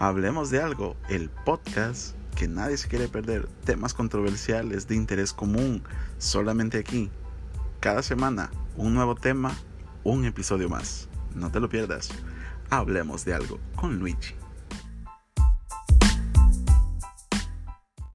Hablemos de algo, el podcast que nadie se quiere perder, temas controversiales de interés común, solamente aquí. Cada semana, un nuevo tema, un episodio más. No te lo pierdas. Hablemos de algo con Luigi.